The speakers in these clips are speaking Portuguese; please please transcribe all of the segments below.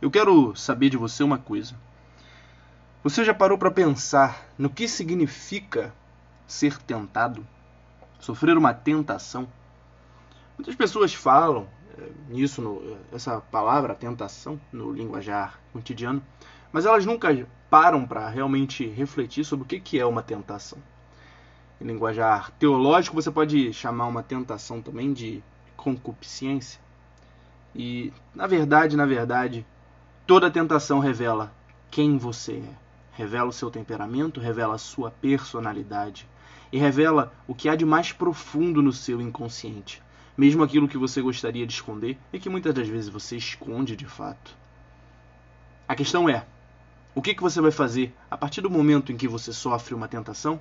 eu quero saber de você uma coisa. Você já parou para pensar no que significa ser tentado? Sofrer uma tentação? Muitas pessoas falam é, nisso, no, essa palavra, tentação, no linguajar cotidiano, mas elas nunca param para realmente refletir sobre o que é uma tentação. Em linguajar teológico, você pode chamar uma tentação também de concupiscência. E, na verdade, na verdade, toda tentação revela quem você é. Revela o seu temperamento, revela a sua personalidade e revela o que há de mais profundo no seu inconsciente, mesmo aquilo que você gostaria de esconder e que muitas das vezes você esconde de fato. A questão é: o que, você vai fazer a partir do momento em que você sofre uma tentação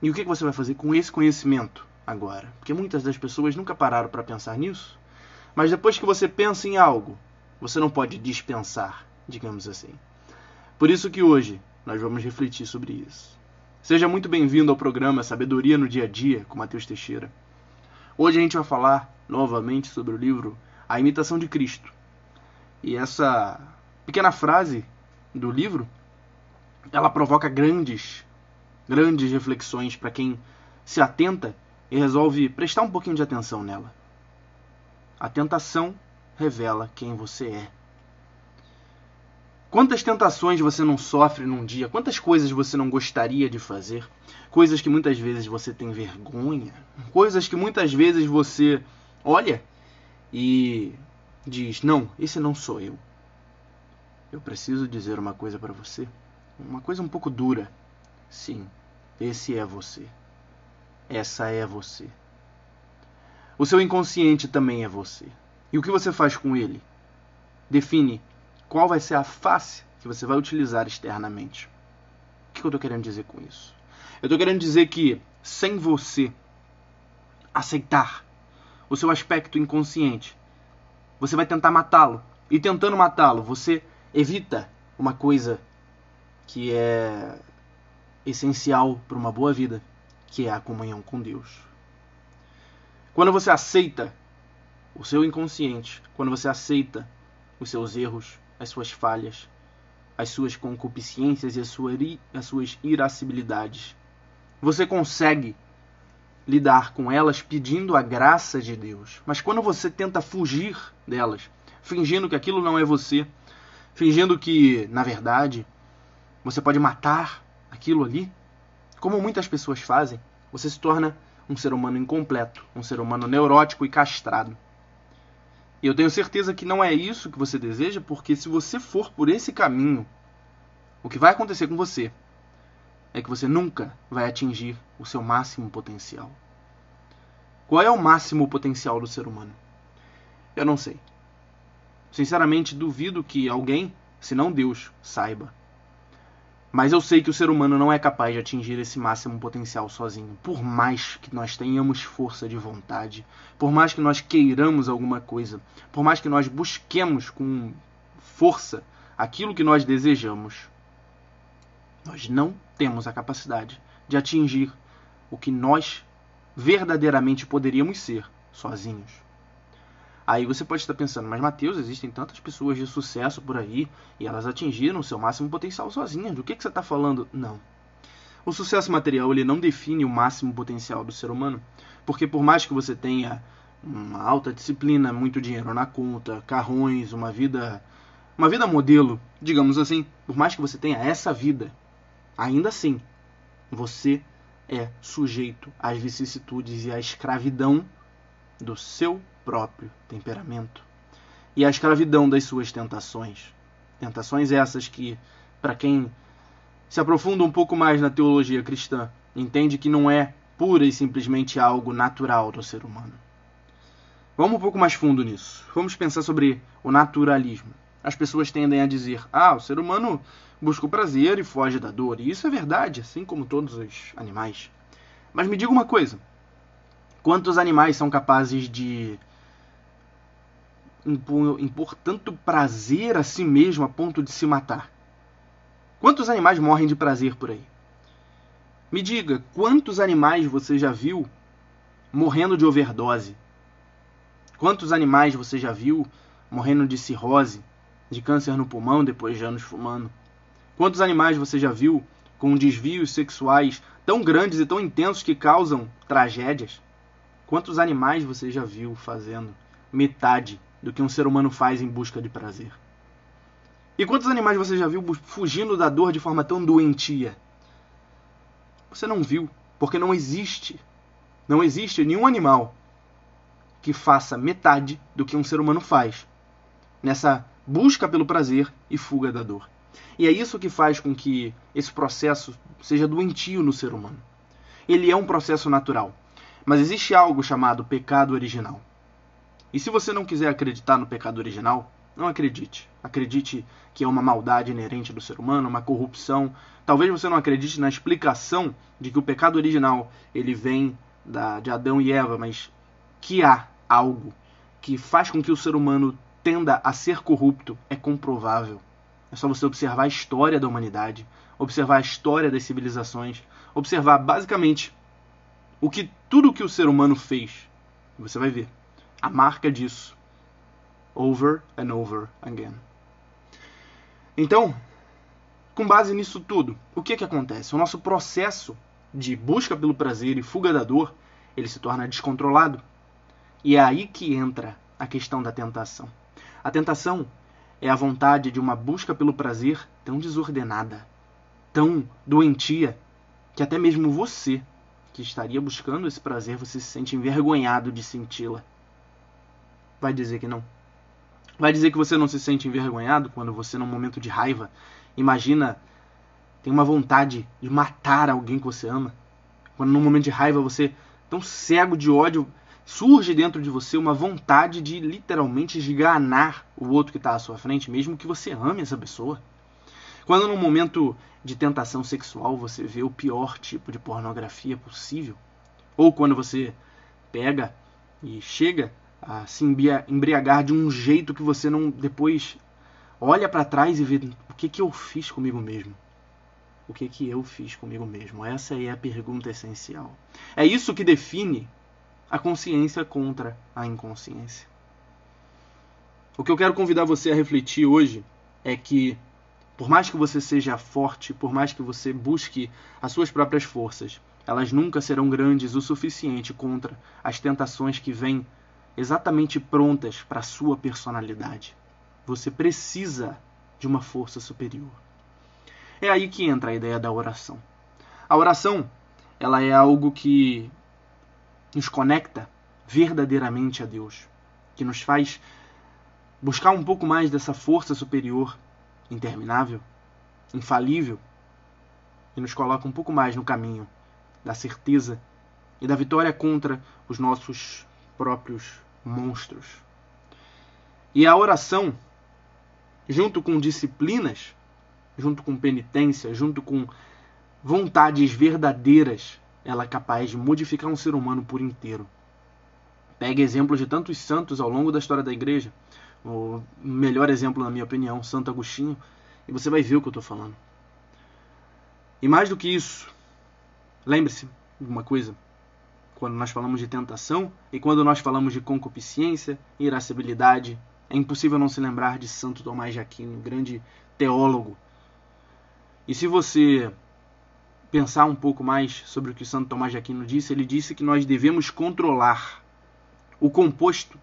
e o que você vai fazer com esse conhecimento agora? Porque muitas das pessoas nunca pararam para pensar nisso. Mas depois que você pensa em algo, você não pode dispensar, digamos assim. Por isso que hoje nós vamos refletir sobre isso. Seja muito bem-vindo ao programa Sabedoria no Dia a Dia com Mateus Teixeira. Hoje a gente vai falar novamente sobre o livro A Imitação de Cristo. E essa pequena frase do livro, ela provoca grandes grandes reflexões para quem se atenta e resolve prestar um pouquinho de atenção nela. A tentação revela quem você é. Quantas tentações você não sofre num dia? Quantas coisas você não gostaria de fazer? Coisas que muitas vezes você tem vergonha, coisas que muitas vezes você olha e diz: "Não, esse não sou eu". Eu preciso dizer uma coisa para você, uma coisa um pouco dura. Sim, esse é você. Essa é você. O seu inconsciente também é você. E o que você faz com ele? Define qual vai ser a face que você vai utilizar externamente. O que eu estou querendo dizer com isso? Eu estou querendo dizer que sem você aceitar o seu aspecto inconsciente, você vai tentar matá-lo. E tentando matá-lo, você evita uma coisa que é essencial para uma boa vida, que é a comunhão com Deus. Quando você aceita o seu inconsciente, quando você aceita os seus erros, as suas falhas, as suas concupiscências e as suas, as suas irascibilidades, você consegue lidar com elas pedindo a graça de Deus. Mas quando você tenta fugir delas, fingindo que aquilo não é você, fingindo que, na verdade, você pode matar aquilo ali, como muitas pessoas fazem, você se torna um ser humano incompleto, um ser humano neurótico e castrado. E eu tenho certeza que não é isso que você deseja, porque se você for por esse caminho, o que vai acontecer com você é que você nunca vai atingir o seu máximo potencial. Qual é o máximo potencial do ser humano? Eu não sei. Sinceramente, duvido que alguém, se não Deus, saiba. Mas eu sei que o ser humano não é capaz de atingir esse máximo potencial sozinho. Por mais que nós tenhamos força de vontade, por mais que nós queiramos alguma coisa, por mais que nós busquemos com força aquilo que nós desejamos, nós não temos a capacidade de atingir o que nós verdadeiramente poderíamos ser sozinhos. Aí você pode estar pensando, mas Mateus, existem tantas pessoas de sucesso por aí e elas atingiram o seu máximo potencial sozinhas. Do que, que você está falando? Não. O sucesso material ele não define o máximo potencial do ser humano, porque por mais que você tenha uma alta disciplina, muito dinheiro na conta, carrões, uma vida, uma vida modelo, digamos assim, por mais que você tenha essa vida, ainda assim você é sujeito às vicissitudes e à escravidão do seu próprio temperamento e a escravidão das suas tentações. Tentações essas que, para quem se aprofunda um pouco mais na teologia cristã, entende que não é pura e simplesmente algo natural do ser humano. Vamos um pouco mais fundo nisso. Vamos pensar sobre o naturalismo. As pessoas tendem a dizer: ah, o ser humano busca o prazer e foge da dor. E isso é verdade, assim como todos os animais. Mas me diga uma coisa: quantos animais são capazes de impor, impor tanto prazer a si mesmo a ponto de se matar? Quantos animais morrem de prazer por aí? Me diga, quantos animais você já viu morrendo de overdose? Quantos animais você já viu morrendo de cirrose, de câncer no pulmão depois de anos fumando? Quantos animais você já viu com desvios sexuais tão grandes e tão intensos que causam tragédias? Quantos animais você já viu fazendo metade do que um ser humano faz em busca de prazer? E quantos animais você já viu fugindo da dor de forma tão doentia? Você não viu, porque não existe. Não existe nenhum animal que faça metade do que um ser humano faz nessa busca pelo prazer e fuga da dor. E é isso que faz com que esse processo seja doentio no ser humano. Ele é um processo natural, mas existe algo chamado pecado original. E se você não quiser acreditar no pecado original, não acredite. Acredite que é uma maldade inerente do ser humano, uma corrupção. Talvez você não acredite na explicação de que o pecado original ele vem da, de Adão e Eva, mas que há algo que faz com que o ser humano tenda a ser corrupto é comprovável. É só você observar a história da humanidade, observar a história das civilizações, observar basicamente o que tudo que o ser humano fez. Você vai ver a marca disso over and over again. Então, com base nisso tudo, o que que acontece? O nosso processo de busca pelo prazer e fuga da dor, ele se torna descontrolado. E é aí que entra a questão da tentação. A tentação é a vontade de uma busca pelo prazer tão desordenada, tão doentia, que até mesmo você, que estaria buscando esse prazer, você se sente envergonhado de senti-la. Vai dizer que não. Vai dizer que você não se sente envergonhado quando você, num momento de raiva, imagina, tem uma vontade de matar alguém que você ama. Quando, num momento de raiva, você, tão cego de ódio, surge dentro de você uma vontade de literalmente esganar o outro que está à sua frente, mesmo que você ame essa pessoa. Quando num momento de tentação sexual você vê o pior tipo de pornografia possível, ou quando você pega e chega a se embriagar de um jeito que você não depois olha para trás e vê o que que eu fiz comigo mesmo. O que que eu fiz comigo mesmo? Essa é a pergunta essencial. É isso que define a consciência contra a inconsciência. O que eu quero convidar você a refletir hoje é que, por mais que você seja forte, por mais que você busque as suas próprias forças, elas nunca serão grandes o suficiente contra as tentações que vêm exatamente prontas para a sua personalidade. Você precisa de uma força superior. É aí que entra a ideia da oração. A oração, ela é algo que nos conecta verdadeiramente a Deus, que nos faz buscar um pouco mais dessa força superior, interminável, infalível, e nos coloca um pouco mais no caminho da certeza e da vitória contra os nossos próprios monstros. E a oração, junto com disciplinas, junto com penitência, junto com vontades verdadeiras, ela é capaz de modificar um ser humano por inteiro. Pegue exemplos de tantos santos ao longo da história da igreja. O melhor exemplo, na minha opinião, Santo Agostinho, e você vai ver o que eu estou falando. E mais do que isso, lembre-se de uma coisa: quando nós falamos de tentação e quando nós falamos de concupiscência, irascibilidade, é impossível não se lembrar de Santo Tomás de Aquino, grande teólogo. E se você pensar um pouco mais sobre o que Santo Tomás de Aquino disse, ele disse que nós devemos controlar o composto.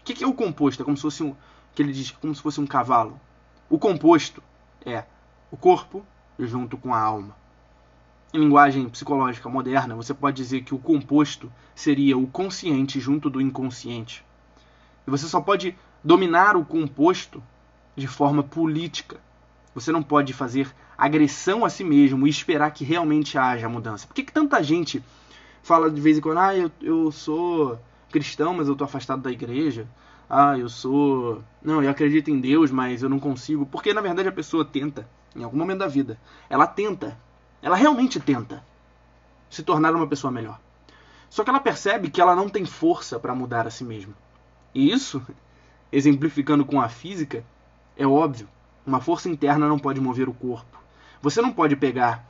O que é o composto? É como se fosse um, que ele diz, como se fosse um cavalo. O composto é o corpo junto com a alma. Em linguagem psicológica moderna, você pode dizer que o composto seria o consciente junto do inconsciente. E você só pode dominar o composto de forma política. Você não pode fazer agressão a si mesmo e esperar que realmente haja mudança. Por que, que tanta gente fala de vez em quando, ah, eu, eu sou cristão, mas eu estou afastado da igreja? Ah, eu sou. Não, eu acredito em Deus, mas eu não consigo. Porque na verdade a pessoa tenta, em algum momento da vida, ela tenta ela realmente tenta se tornar uma pessoa melhor. Só que ela percebe que ela não tem força para mudar a si mesma. E isso, exemplificando com a física, é óbvio. Uma força interna não pode mover o corpo. Você não pode pegar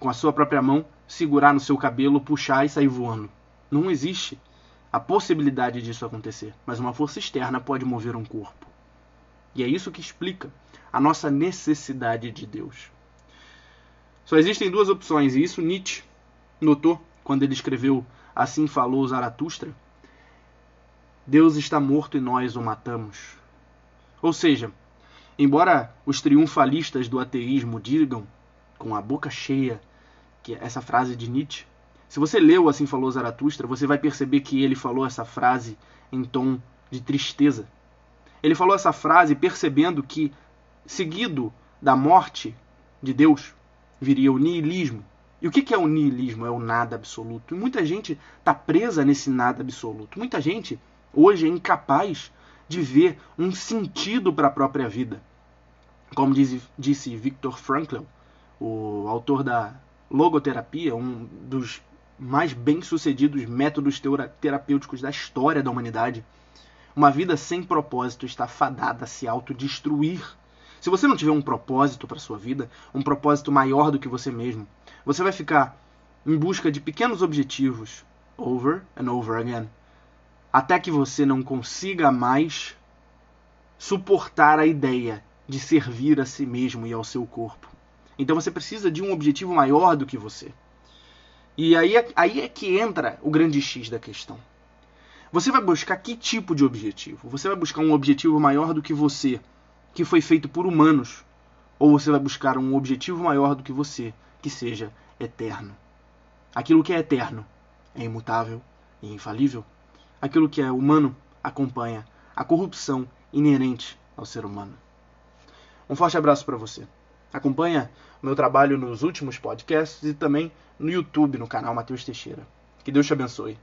com a sua própria mão, segurar no seu cabelo, puxar e sair voando. Não existe a possibilidade disso acontecer. Mas uma força externa pode mover um corpo. E é isso que explica a nossa necessidade de Deus. Só existem duas opções, e isso Nietzsche notou quando ele escreveu Assim Falou Zaratustra. Deus está morto e nós o matamos. Ou seja, embora os triunfalistas do ateísmo digam, com a boca cheia, que essa frase de Nietzsche, se você leu Assim Falou Zaratustra, você vai perceber que ele falou essa frase em tom de tristeza. Ele falou essa frase percebendo que, seguido da morte de Deus, viria o niilismo. E o que é o niilismo? É o nada absoluto. E muita gente está presa nesse nada absoluto. Muita gente hoje é incapaz de ver um sentido para a própria vida. Como diz, disse Viktor Frankl, o autor da logoterapia, um dos mais bem-sucedidos métodos terapêuticos da história da humanidade. Uma vida sem propósito está fadada a se autodestruir. Se você não tiver um propósito para sua vida, um propósito maior do que você mesmo, você vai ficar em busca de pequenos objetivos, over and over again, até que você não consiga mais suportar a ideia de servir a si mesmo e ao seu corpo. Então você precisa de um objetivo maior do que você. E aí, é, aí é que entra o grande X da questão. Você vai buscar que tipo de objetivo? Você vai buscar um objetivo maior do que você, que foi feito por humanos? Ou você vai buscar um objetivo maior do que você, que seja eterno? Aquilo que é eterno é imutável e infalível. Aquilo que é humano acompanha a corrupção inerente ao ser humano. Um forte abraço para você. Acompanha o meu trabalho nos últimos podcasts e também no YouTube, no canal Matheus Teixeira. Que Deus te abençoe.